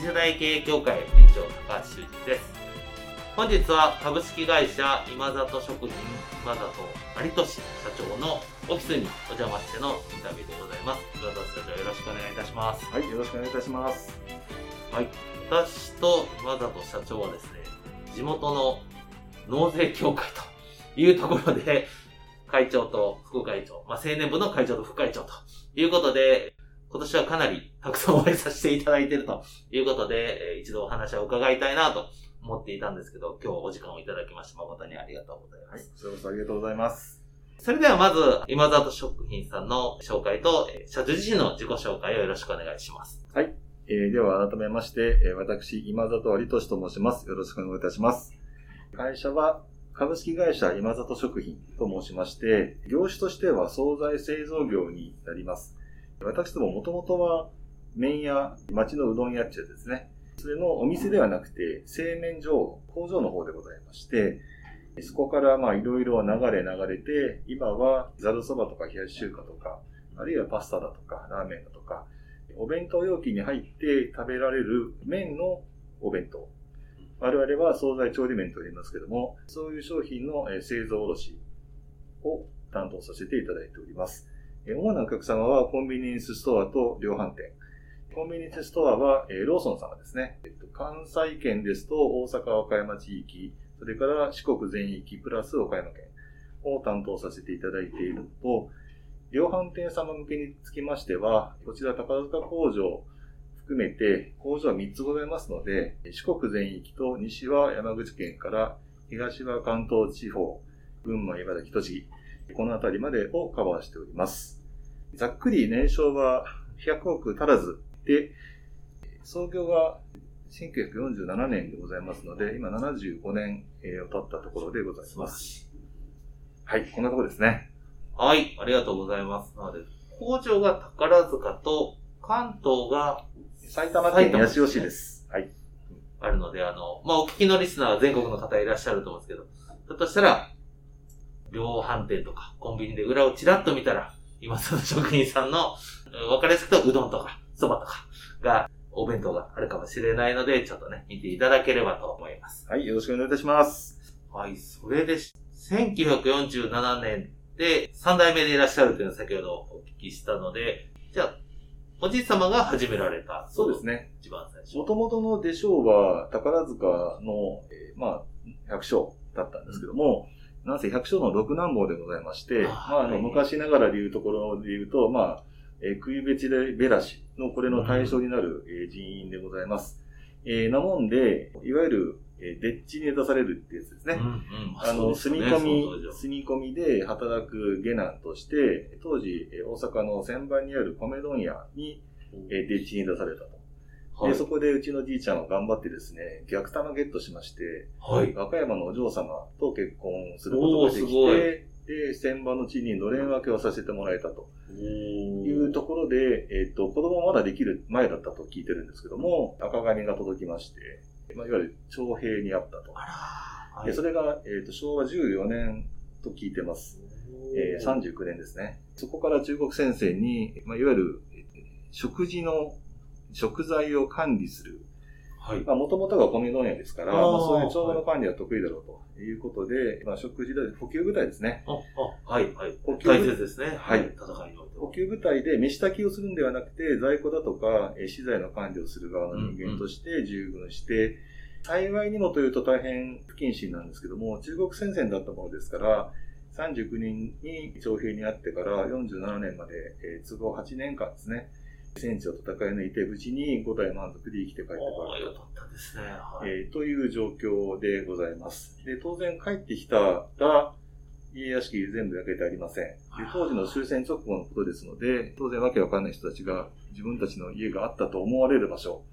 次世代経営協会理事長高橋修一です。本日は株式会社今里食品今里有俊社長のオフィスにお邪魔してのインタビューでございます。今里社長よろしくお願いいたします。はい、よろしくお願いいたします。はい。私と今里社長はですね地元の納税協会というところで会長と副会長、まあ、青年部の会長と副会長ということで、今年はかなりたくさんお会いさせていただいているということで、えー一度お話を伺いたいなと思っていたんですけど、今日お時間をいただきまして誠にありがとうございまはいす。、それこそありがとうございます。それではまず、今里食品さんの紹介と、えー社長自身の自己紹介をよろしくお願いします。えー、では改めまして、えー私、今里有俊と申します。よろしくお願いいたします。会社は、株式会社今里食品と申しまして、業種としては惣菜製造業になります。私どももともとは、麺屋、町のうどん屋っちゅうですね。それのお店ではなくて、製麺所、工場の方でございまして、そこからまあいろいろ流れ流れて、今はざるそばとか冷やし中華とか、あるいはパスタだとか、ラーメンだとか、お弁当容器に入って食べられる麺のお弁当。我々は惣菜調理麺と言いますけども、そういう商品の製造卸を担当させていただいております。主なお客様はコンビニエンスストアと量販店。コンビニエンスストアは、えローソン様ですね。関西圏ですと大阪和歌山地域、それから四国全域プラス岡山県を担当させていただいているのと、量販店様向けにつきましては、こちら宝塚工場含めて工場は3つございますので、四国全域と西は山口県から東は関東地方、群馬、茨城、栃木、この辺りまでをカバーしております。ざっくり年商は100億足らずで、創業は1947年でございますので、今75年えーを経ったところでございます。はい、こんなところですね。はい、ありがとうございます。なので、工場が宝塚と関東が埼玉県八潮市です。はい。あるので、あの、まあ、お聞きのリスナーは全国の方いらっしゃると思うんですけど、だとしたら、量販店とかコンビニで裏をちらっと見たら、今その職人さんの、うんわかりやすくとうどんとか、そばとかが、お弁当があるかもしれないので、ちょっとね、見ていただければと思います。はい、よろしくお願いいたします。はい、それで、1947年で3代目でいらっしゃるというのを先ほどお聞きしたので、じゃあ、おじい様が始められた。そうですね。一番最初。もともとの出生は宝塚の、えーまあ、百姓だったんですけども、なんせ百姓の六男坊でございまして、あまあ、昔ながらでいうところで言うと、まあ、えー、冬べちでべらしのこれの対象になる、えー人員でございます。えーなもんで、いわゆる、えー、でっちに出されるってやつですね。うんうん。あの、住み込み、住み込みで働く下男として、当時、えー大阪の千番にある米問屋に、えー、でっちに出されたと。はいで、そこでうちのじいちゃんは頑張ってですね、逆玉ゲットしまして、はい。和歌山のお嬢様と結婚することができて、で、千番の地にのれん分けをさせてもらえたとおいうところで、えっ、と、子供まだできる前だったと聞いてるんですけども、赤紙が届きまして、まあ、いわゆる徴兵にあったと。あら、でそれが、えっ、と、昭和14年と聞いてます。えー39年ですね。そこから中国戦線に、まあ、いわゆる、えー食事の、食材を管理する。はい。まあ、もともとが米問屋ですから、まあ、そういう調和の管理は得意だろうということで、まあ、食事で補給部隊ですね。あ、あ、はい、はい。補給大切ですね。はい戦いにおいては補給部隊で飯炊きをするんではなくて、在庫だとか、えー資材の管理をする側の人間として従軍して、幸いにもというと大変不謹慎なんですけども、中国戦線だったものですから、39人に徴兵にあってから47年まで、えー都合8年間ですね、戦地を戦い抜いて無事に五代満足で生きて帰ってこられたよかったですね。はい。えーという状況でございます。で、当然帰ってきたら、家屋敷全部焼けてありません。で、当時の終戦直後のことですので、当然わけわかんない人たちが自分たちの家があったと思われる場所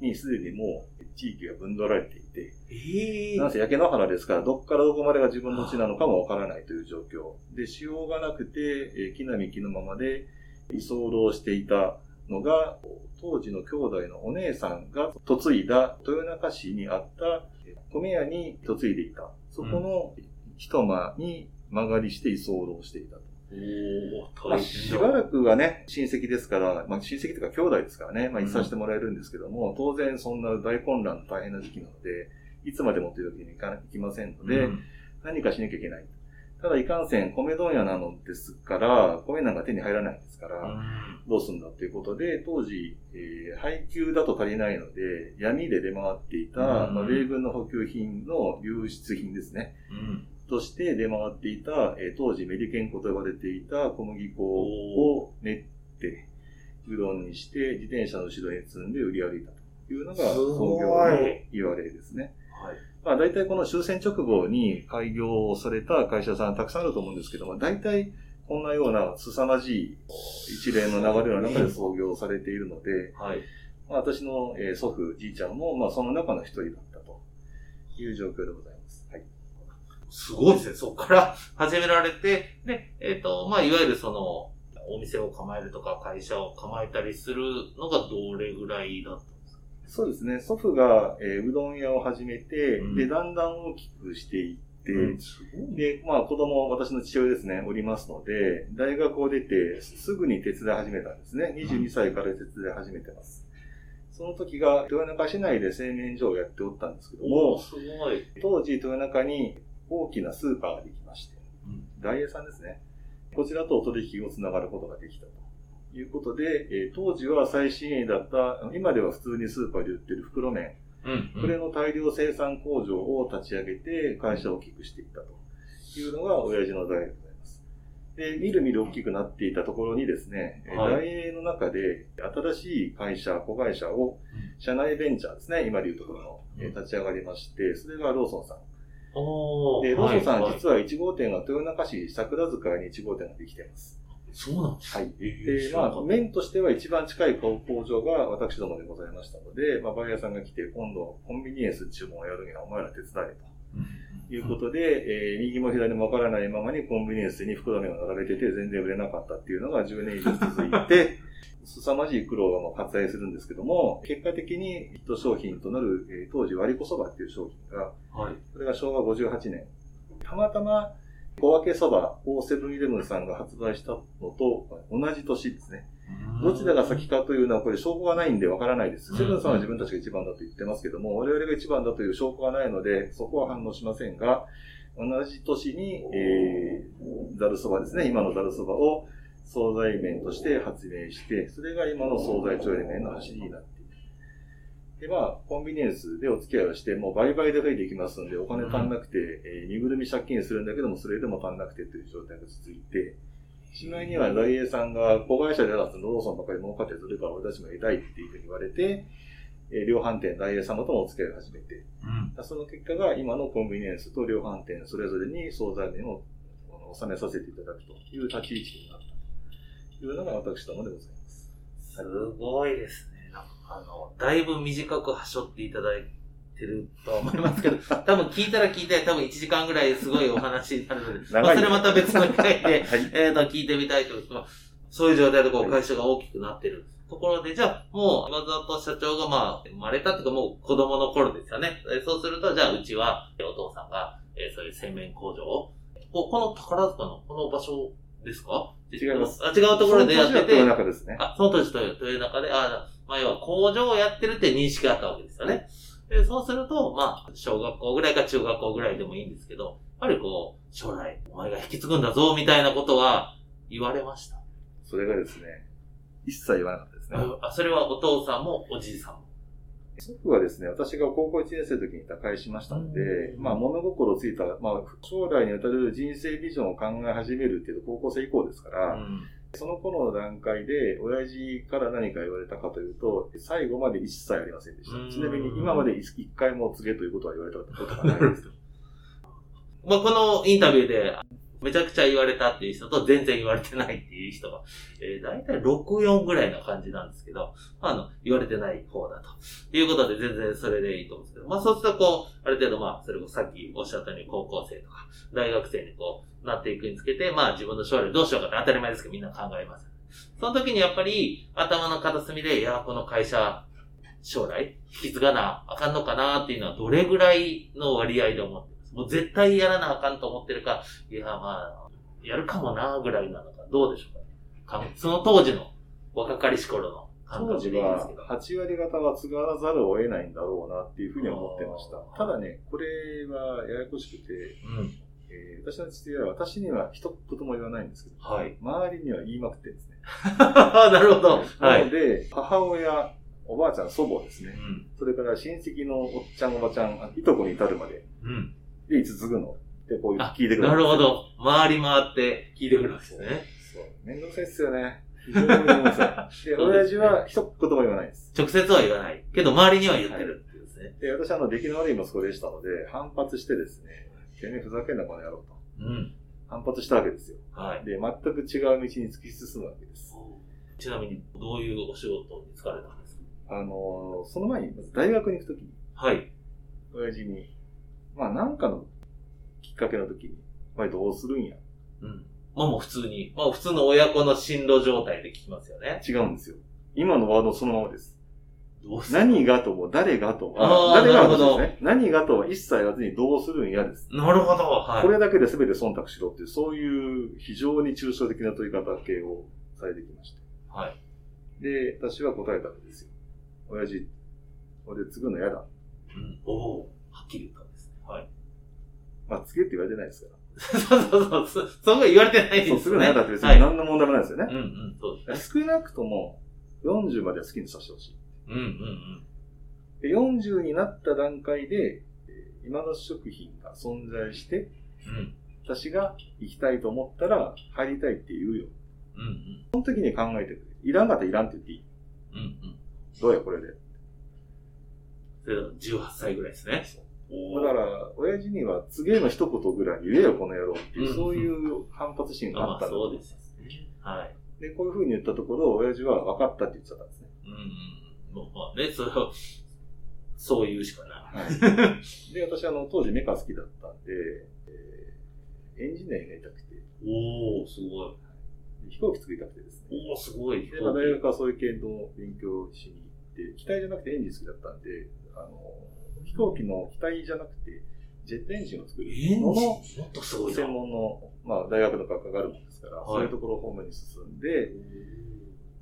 にすでにもう地域が分取られていて、ええなんせ焼け野原ですから、どっからどこまでが自分の地なのかもわからないという状況。で、しようがなくて、えー木並木のままで居候していたのが、当時の兄弟のお姉さんが嫁いだ豊中市にあったえー米屋に嫁いでいた。そこの一間に間借りして居候していたと。おー、まあ。しばらくはね、親戚ですから、まあ、親戚というか兄弟ですからね、まあ、いさせてもらえるんですけども、当然そんな大混乱大変な時期なので、いつまでもというわけにいかいきませんので、うん何かしなきゃいけない。ただ、いかんせん、米問屋なのですから、米なんか手に入らないですから、うんどうすんだということで、当時、えー配給だと足りないので、闇で出回っていた、うんまあ、米軍の補給品の流出品ですね。うん。として出回っていた、えー当時メリケン粉と呼ばれていた小麦粉を練って、うどんにして自転車の後ろに積んで売り歩いたというのが創業の言われですね。はい。まあ大体この終戦直後に開業をされた会社さんたくさんあると思うんですけども、大体こんなような凄まじい一連の流れの中で創業されているので、はい。まあ、私のえー祖父、じいちゃんも、まあその中の一人だったという状況でございます。はい。すごいですね。そこから始められて、で、えっ、と、まあ、いわゆるその、お店を構えるとか会社を構えたりするのがどれぐらいだっそうですね。祖父が、えーうどん屋を始めて、うんで、だんだん大きくしていって、すごい。で、まあ子供、私の父親ですね、おりますので、大学を出てすぐに手伝い始めたんですね。22歳から手伝い始めてます。その時が豊中市内で製麺所をやっておったんですけども、すごい。当時豊中に大きなスーパーができまして、うん大栄さんですね。こちらとお取引をつながることができたということで、えー当時は最新鋭だった、今では普通にスーパーで売ってる袋麺、うん、これの大量生産工場を立ち上げて会社を大きくしていったと。いうのが親父の代でございます。で、みるみる大きくなっていたところにですね、えーはい。大英の中で新しい会社、子会社を、社内ベンチャーですね、今でいうところの、えー立ち上がりまして、それがローソンさん。で、ローソンさん、はい実は1号店が豊中市桜塚に1号店ができています。そうなんですはい。えで、まあ、知らなかった麺としては一番近い工場が私どもでございましたので、まあ、バイヤーさんが来て、今度コンビニエンス注文をやるにはお前ら手伝えと。いうことで、えー右も左もわからないままにコンビニエンスに袋麺を並べてて全然売れなかったっていうのが10年以上続いて、凄まじい苦労がもう割愛するんですけども、結果的にヒット商品となる、えー当時割り子そばっていう商品が、はい。それが昭和58年。たまたま小分けそばをセブンイレブンさんが発売したのと同じ年ですね。どちらが先かというのはこれ証拠がないんでわからないです。セブンさんは自分たちが一番だと言ってますけども、我々が一番だという証拠がないので、そこは反応しませんが、同じ年に、えー、ざるそばですね、今のざるそばを惣菜麺として発明して、それが今の惣菜調理麺の走りになっている。で、まあ、コンビニエンスでお付き合いをして、もう倍々で増えていきますんで、お金足んなくて、えー身ぐるみ借金するんだけども、それでも足んなくてという状態が続いて、しまいには大栄さんが子会社で出すローソンばかり儲かってそれから俺たちも得たいっていうふうに言われて、えー量販店大栄様ともお付き合いを始めて、うん。その結果が今のコンビニエンスと量販店それぞれに惣菜麺をあの納めさせていただくという立ち位置になったというのが私どもでございます。すごいですね。あの、だいぶ短くはしょっていただいてるとは思いますけど、多分聞いたら聞いたら多分1時間ぐらいすごいお話になるので、まあそれまた別の機会で、はい。えーと、聞いてみたいと思います。そういう状態でこう会社が大きくなってるところで、じゃあもう今里社長がまあ生まれたっていうかもう子供の頃ですよね。えーそうすると、じゃあうちはお父さんが、えーそういう洗面工場を、ここの宝塚のこの場所ですか？違います。あ、違うところでやっててその年は豊、中ですね。あ、その年という中で、あ、まあ、要は工場をやってるって認識があったわけですよね。で、そうすると、まあ、小学校ぐらいか中学校ぐらいでもいいんですけど、やっぱりこう、将来、お前が引き継ぐんだぞ、みたいなことは言われました。それがですね、一切言わなかったですね。あ、それはお父さんもおじいさんも。祖父はですね、私が高校1年生の時に他界しましたので、うんまあ物心ついた、まあ将来にわたる人生ビジョンを考え始めるっていうと高校生以降ですから、うんその頃の段階で、親父から何か言われたかというと、最後まで一切ありませんでしうんた。ちなみに今まで一一回も告げということは言われたことがないです。まあ、このインタビューで、めちゃくちゃ言われたっていう人と全然言われてないっていう人が、えー、大体6、4ぐらいな感じなんですけど、あ、の、言われてない方だと。いうことで全然それでいいと思うんですけど、まあそうするとこう、ある程度まあ、それこそさっきおっしゃったように高校生とか、大学生にこう、なっていくにつけて、まあ自分の将来どうしようかって当たり前ですけどみんな考えます。その時にやっぱり頭の片隅で、いや、この会社、将来引き継がなあかんのかなっていうのはどれぐらいの割合で思ってもう絶対やらなあかんと思ってるか、いや、まあ、やるかもなぐらいなのか、どうでしょうかね。その当時の若かりし頃の感当覚でいいですけど。8割方は継がざるを得ないんだろうなっていうふうに思ってました。ただね、これはややこしくて、うん。えー私の父親は私には一言も言わないんですけど、はい。周りには言いまくってるんですね。なるほど。はないの。で、母親、おばあちゃん、祖母ですね。うん。それから親戚のおっちゃん、おばちゃん、あいとこに至るまで、うん。で、いつ継ぐの？ってこうあ聞いてくる。なるほ。ど。回り回って聞いてくるんですね。そう。めんどくさいっすよね。非常にめんどくさい。で、親父は一言も言わないです。直接は言わない。けど周りには言ってるっていうですね。で、私はあの、出来の悪い息子でしたので、反発してですね、てめえふざけんなこの野郎と。うん。反発したわけですよ。はい。で、全く違う道に突き進むわけです。ちなみに、どういうお仕事に就かれたんですか？あのーその前に、まず大学に行くときに、はい。親父に、まあなんかのきっかけのときに、お前どうするんや？うん。まあもう普通に、まあ普通の親子の進路状態で聞きますよね。違うんですよ。今のワードそのままです。どうする？何がとも誰がとも、あー誰がなるほどですね。何がとは一切言わずにどうするんやです。なるほど。はい。これだけで全て忖度しろっていう、そういう非常に抽象的な問い方系をされてきまして。はい。で、私は答えたんですよ。親父、俺継ぐの嫌だ。うん。おおはっきり言った。はい。まあ、継げって言われてないですかそうそうそう。そ、そこ言われてないら。そう、ですね。継ぐの嫌だって別はい。に何の問題もないですよねうん。うん。そうです少ね。なくとも、40までは好きにさせてほしい。うんうんで、40になった段階で、えー今の食品が存在して、うん。うん。私が行きたいと思ったら、入りたいって言うよ。うんうん。その時に考えてくれ。いらんかったらいらんって言っていい。うんうん。どうや、これで。それだと18歳ぐらいですね。おだから、親父には、次への一言ぐらい言えよ、この野郎っていう、うんそういう反発心がまああったんだとそうですす。ね。はい。で、こういう風に言ったところ、親父は分かったって言っちゃったんですね。うんうん。まあね、それは、そう言うしかない。はい。で、私、あの、当時メカ好きだったんで、えーエンジニアになりたくて、おー、すごい。飛行機作りたくてですね。おー、すごい。で、まあ、大学はそういう系の勉強をしに行って、機体じゃなくてエンジン好きだったんで、あの、飛行機の機体じゃなくて、ジェットエンジンを作るののもっとすごいな。専門の、まあ、大学の学科があるもんですから、はいそういうところ方面に進んで、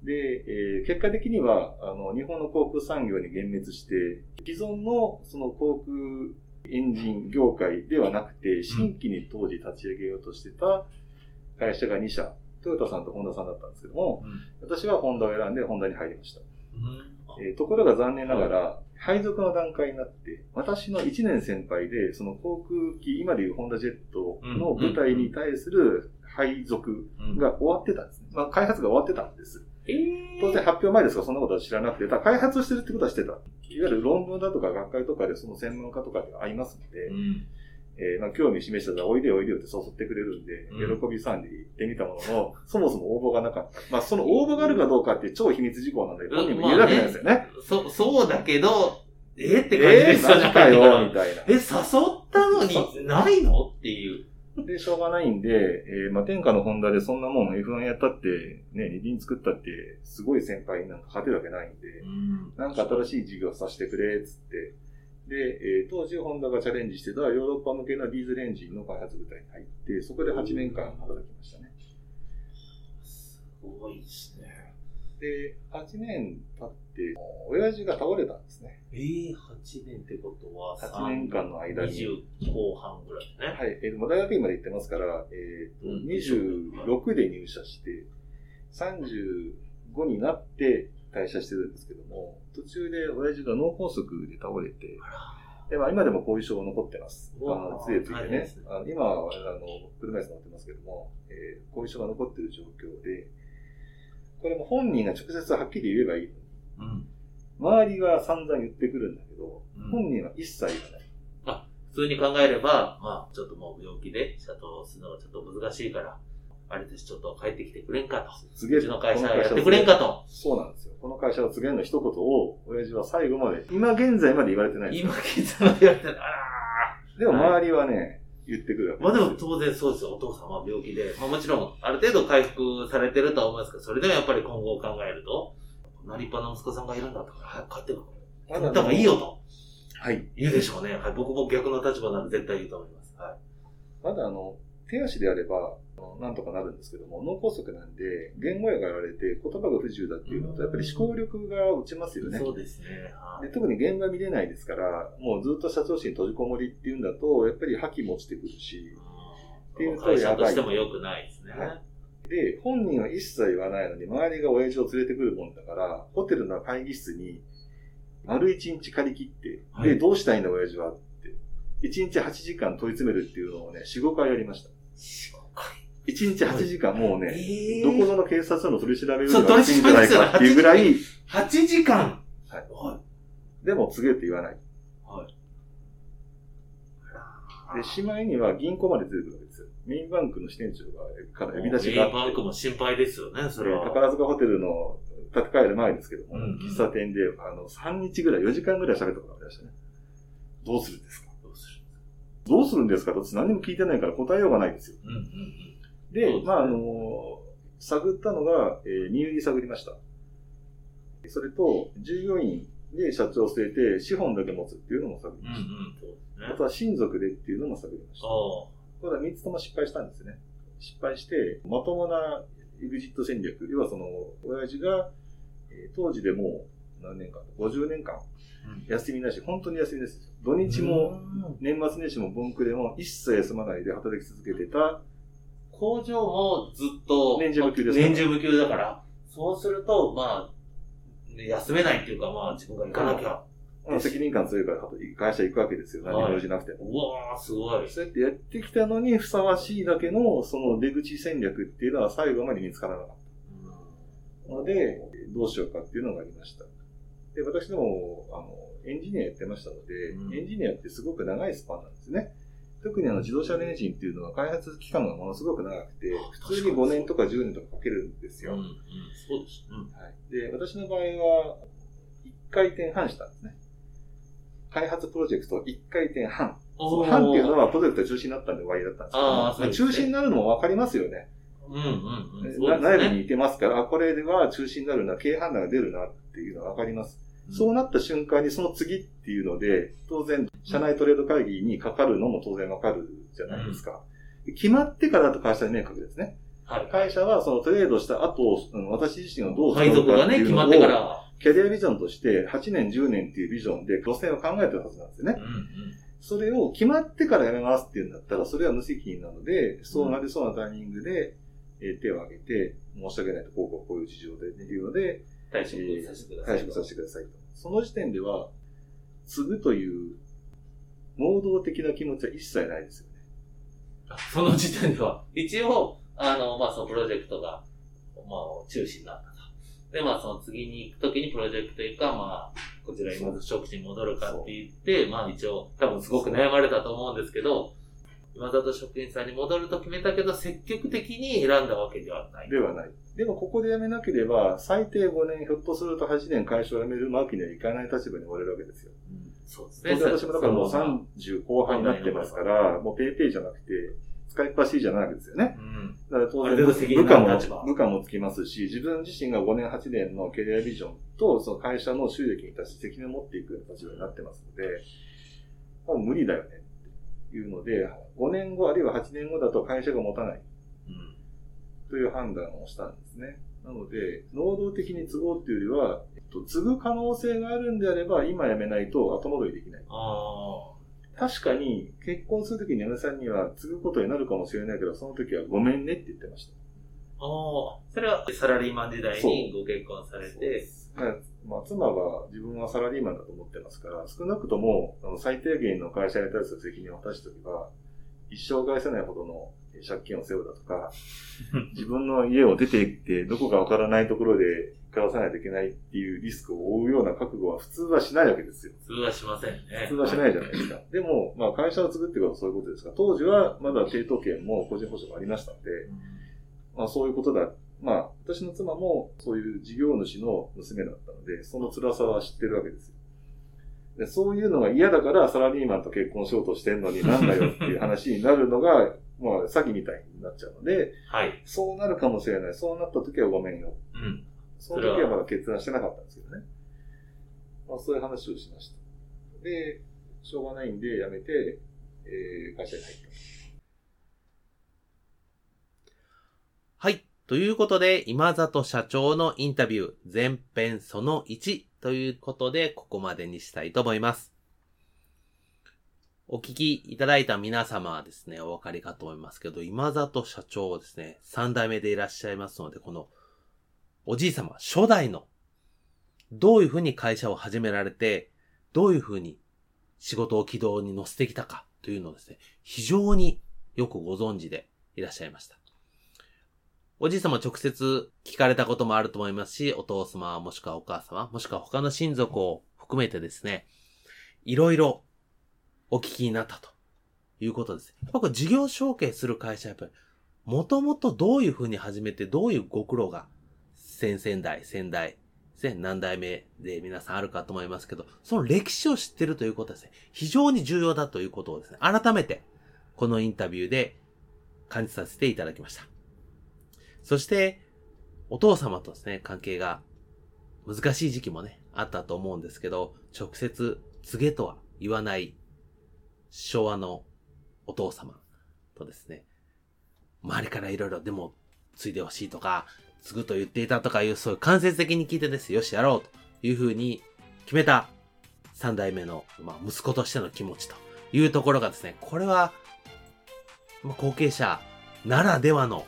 で、えー結果的には、あの、日本の航空産業に幻滅して、既存のその航空エンジン業界ではなくて、新規に当時立ち上げようとしてた会社が2社、トヨタさんとホンダさんだったんですけども、うん。私はホンダを選んでホンダに入りました。うん。えーところが残念ながら、配属の段階になって、私の1年先輩で、その航空機、今でいうホンダジェットの部隊に対する配属うん。が終わってたんですね。まあ、開発が終わってたんです。えー、当然発表前ですが、そんなことは知らなくて、ただ開発してるってことはしてた。いわゆる論文だとか学会とかでその専門家とかで会いますので、うん。えーまあ、興味示したらおいでよおいでよって誘ってくれるんで、うん喜びさんで行ってみたものの、そもそも応募がなかった。まあ、その応募があるかどうかって超秘密事項なんで、本人も言えるわけないですよね。そ、そうだけど、えー、って感じえー、ですよマジかよ、みたいな。え、誘ったのにないのっていう。で、しょうがないんで、えーまあ、天下のホンダでそんなもん F1 やったって、ね、二輪作ったって、すごい先輩になんか勝てるわけないんで、んなんか新しい事業させてくれ、つって。で、えー当時ホンダがチャレンジしてたヨーロッパ向けのディーゼルエンジンの開発部隊に入って、そこで8年間働きましたね。すごいですね。で、8年経って、親父が倒れたんですね。えー、8年ってことは、8年間の間に。20後半ぐらいね。はい。えー大学院まで行ってますから、えーとうん26で入社して、35になって退社してるんですけども、途中で親父が脳梗塞で倒れて、でまあ、今でも後遺症が残ってます。あの杖ついてね。あの今はあの車椅子乗ってますけども、えー後遺症が残ってる状況で、これも本人が直接はっきり言えばいい。うん。周りは散々言ってくるんだけど、うん本人は一切言わない。普通に考えれば、まあ、ちょっともう病気で、社長をするのがちょっと難しいから、あれです、ちょっと帰ってきてくれんかと。うちの会社こやってくれんかと。そうなんですよ。この会社を告げるの一言を、親父は最後まで、今現在まで言われてない今、聞いたの言われてる。あらでも周りはね、言ってくるまあでも当然そうですよ。お父さんは病気で。まあもちろん、ある程度回復されてるとは思いますけど、それでもやっぱり今後を考えると、なりっぱな息子さんがいるんだとか、早く帰ってくる。帰った方がいいよと。はい。言うでしょうね。はい。僕も逆の立場なら絶対言うと思います。はい。まだあの、手足であれば、なんとかなるんですけども、脳梗塞なんで、言語やがやられて言葉が不自由だっていうのと、やっぱり思考力が落ちますよね。そうですね。はいで特に現場見れないですから、もうずっと社長室に閉じこもりっていうんだと、やっぱり覇気も落ちてくるし、っていうと会社やばいとしても良くないですね。はいで、本人は一切言わないのに、周りが親父を連れてくるもんだから、ホテルの会議室に、丸一日借り切って、はいで、どうしたいんだ親父はって。一日8時間問い詰めるっていうのをね、4、5回やりました。一日8時間、もうね、えどこぞの警察署の取り調べよりも暑いんじゃないかっていうぐらい、8時間はいはでも告げって言わない。い。はい。で、しまいには銀行まで出てくるわけですよ。メインバンクの支店長がから呼び出しがあってメインバンクも心配ですよね、それは。宝塚ホテルの建て替える前ですけども、うんうん喫茶店で、あの、3日ぐらい、4時間ぐらい喋ったことがありましたね。どうするんですか？どうするんですか？と私何も聞いてないから答えようがないですよ。うんうんうん。で、ねまあ、あの、探ったのが、えー、入り探りました。それと、従業員で社長を据えて、資本だけ持つっていうのも探りましうんうん、そうですた。ねあ。とは親族でっていうのも探りました。おただ3つとも失敗したんですね。失敗して、まともなエグジット戦略、要はその、親父が、えー当時でもう何年間 ?50 年間うん休みなし、本当に休みです。土日も、年末年始も文句でも一切休まないで働き続けてた、工場もずっと、年中無休です年中無休だから、そうすると、まあ、ね休めないっていうか、まあ自分が行かなきゃ。まあ責任感強いから会社行くわけですよ。何も用事なくても。うわー、すごい。そうやってやってきたのにふさわしいだけのその出口戦略っていうのは最後まで見つからなかったので、どうしようかっていうのがありました。で、私でも、あの、エンジニアやってましたので、うんエンジニアってすごく長いスパンなんですね。特にあの自動車のエンジンっていうのは開発期間がものすごく長くて、普通に5年とか10年とかかけるんですよ。うん、うん、そうです。うん。はい、で、私の場合は、1回転半したんですね。開発プロジェクト1回転半。その半っていうのはプロジェクト中止になったんで終わりだったんですけど、あ中止になるのも分かりますよね。うん、うん、うん。内部にいてますから、あ、これでは中止になるな、経営判断が出るなっていうのは分かります。そうなった瞬間にその次っていうので、当然、社内トレード会議にかかるのも当然分かるじゃないですか。決まってからだと会社に明確ですね。はい。会社はそのトレードした後、うん私自身をどう配属がね、決まってから。キャリアビジョンとして8年、10年っていうビジョンで路線を考えてるはずなんですよねうん。、うん。それを決まってからやめますっていうんだったら、それは無責任なので、そうなりそうなタイミングで、えー手を挙げて、申し訳ないと、こうこうこういう事情でっていうので、退職させてください。退職させてくださいと。その時点では、継ぐという、能動的な気持ちは一切ないですよね。その時点では、一応、あの、まあ、そのプロジェクトが、まあ、中止になったと。で、まあ、その次に行くときにプロジェクトいうか、まあ、こちら今津職地に戻るかって言って、まあ、一応、多分すごく悩まれたと思うんですけど、今里職員さんに戻ると決めたけど、積極的に選んだわけではない。ではない。でも、ここで辞めなければ、最低5年、ひょっとすると8年会社を辞めるわけにはいかない立場におれるわけですよ。うんそうです当然私もだからもうその30後半になってますから、もうペイペイじゃなくて、使いっぱしじゃないわけですよね。うん。だから当然部下も部下もつきますし、自分自身が5年、8年のキャリアビジョンと、その会社の収益に対して責任を持っていく立場になってますので、もう無理だよねいうので、5年後あるいは8年後だと会社が持たないうん。という判断をしたんですね。なので、能動的に継ごうっていうよりは、えっと、継ぐ可能性があるんであれば、今辞めないと後戻りできない。あ確かに、結婚するときに嫁さんには継ぐことになるかもしれないけど、その時はごめんねって言ってました。あ。ああ。それはサラリーマン時代にご結婚されて、まあ、妻は自分はサラリーマンだと思ってますから、少なくともあの最低限の会社に対する責任を果たしておけば、一生返せないほどの借金を背負うだとか、自分の家を出て行ってどこかわからないところで暮らさないといけないっていうリスクを負うような覚悟は普通はしないわけですよ。普通はしませんね。普通はしないじゃないですか。でも、まあ会社を作ってことはそういうことですが、当時はまだ抵当権も個人保証もありましたので、まあそういうことだ。まあ私の妻もそういう事業主の娘だったので、その辛さは知ってるわけですよ。でそういうのが嫌だからサラリーマンと結婚しようとしてんのになんだよっていう話になるのが、まあ詐欺みたいになっちゃうので、はい。そうなるかもしれない。そうなった時はごめんよ。うん。その時はまだ決断してなかったんですけどね。まあそういう話をしました。で、しょうがないんで辞めて、えー、会社に入った。はい。ということで、今里社長のインタビュー、前編その1ということで、ここまでにしたいと思います。お聞きいただいた皆様はですね、お分かりかと思いますけど、今里社長ですね、三代目でいらっしゃいますので、この、おじい様、初代の、どういうふうに会社を始められて、どういうふうに仕事を軌道に乗せてきたかというのをですね、非常によくご存知でいらっしゃいました。おじい様直接聞かれたこともあると思いますし、お父様もしくはお母様、もしくは他の親族を含めてですね、いろいろお聞きになったということです。やっぱこれ事業承継する会社やっぱり、もともとどういうふうに始めて、どういうご苦労が、先々代、先代、何代目で皆さんあるかと思いますけど、その歴史を知ってるということですね、非常に重要だということをですね、改めて、このインタビューで感じさせていただきました。そして、お父様とですね、関係が難しい時期もね、あったと思うんですけど、直接告げとは言わない昭和のお父様とですね、周りからいろいろでも継いでほしいとか、継ぐと言っていたとかいう、そういう間接的に聞いてですよしやろうというふうに決めた三代目の、まあ、息子としての気持ちというところがですね、これは、まあ、後継者ならではの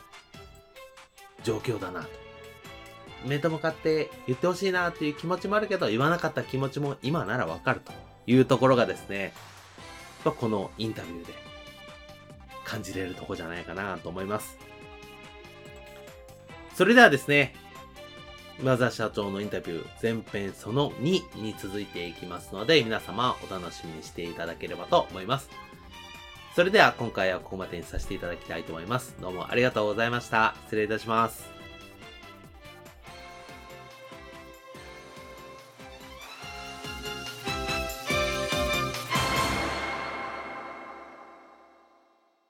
状況だなと。面と向かって言ってほしいなっていう気持ちもあるけど、言わなかった気持ちも今ならわかるというところがですね、このインタビューで感じれるとこじゃないかなと思います。それではですね、今沢社長のインタビュー前編その2に続いていきますので、皆様お楽しみにしていただければと思います。それでは今回はここまでにさせていただきたいと思います。どうもありがとうございました。失礼いたします。